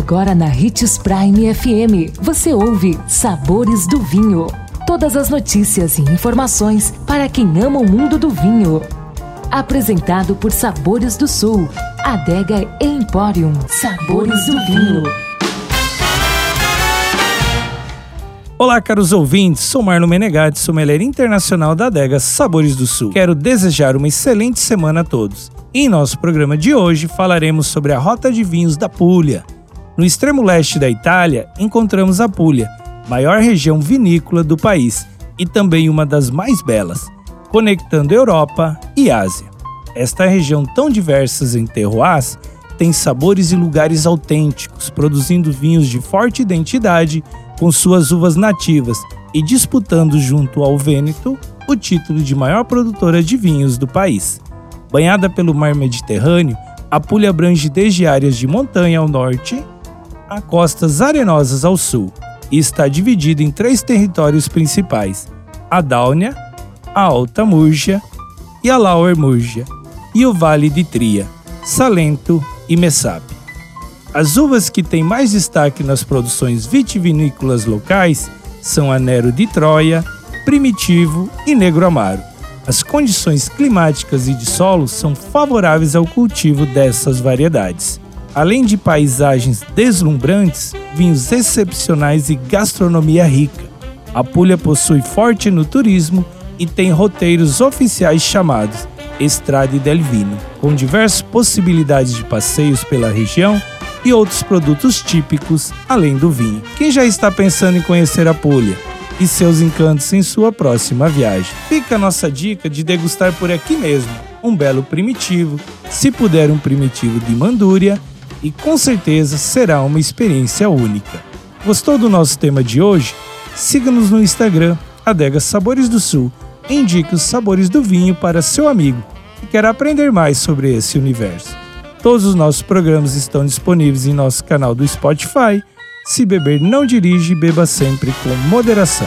Agora na Ritz Prime FM, você ouve Sabores do Vinho. Todas as notícias e informações para quem ama o mundo do vinho. Apresentado por Sabores do Sul, Adega Emporium. Sabores do Vinho. Olá, caros ouvintes. Sou Marlon Menegatti, sommelier internacional da Adega Sabores do Sul. Quero desejar uma excelente semana a todos. Em nosso programa de hoje falaremos sobre a rota de vinhos da Puglia. No extremo leste da Itália, encontramos a Puglia, maior região vinícola do país e também uma das mais belas, conectando Europa e Ásia. Esta região tão diversa em terroirs tem sabores e lugares autênticos, produzindo vinhos de forte identidade com suas uvas nativas e disputando junto ao Vêneto o título de maior produtora de vinhos do país. Banhada pelo mar Mediterrâneo, a Puglia abrange desde áreas de montanha ao norte a costas arenosas ao sul e está dividida em três territórios principais: a Dáunia, a Alta Múrgia e a Lauer Múrgia, e o Vale de Tria, Salento e Messap. As uvas que têm mais destaque nas produções vitivinícolas locais são a Nero de Troia, Primitivo e Negro Amaro. As condições climáticas e de solo são favoráveis ao cultivo dessas variedades. Além de paisagens deslumbrantes, vinhos excepcionais e gastronomia rica. A Puglia possui forte no turismo e tem roteiros oficiais chamados Estrade del Vino, com diversas possibilidades de passeios pela região e outros produtos típicos além do vinho. Quem já está pensando em conhecer a Puglia? e seus encantos em sua próxima viagem. Fica a nossa dica de degustar por aqui mesmo um belo primitivo, se puder um primitivo de Mandúria, e com certeza será uma experiência única. Gostou do nosso tema de hoje? Siga-nos no Instagram, Adega Sabores do Sul, e indique os sabores do vinho para seu amigo que quer aprender mais sobre esse universo. Todos os nossos programas estão disponíveis em nosso canal do Spotify se beber, não dirige, beba sempre com moderação.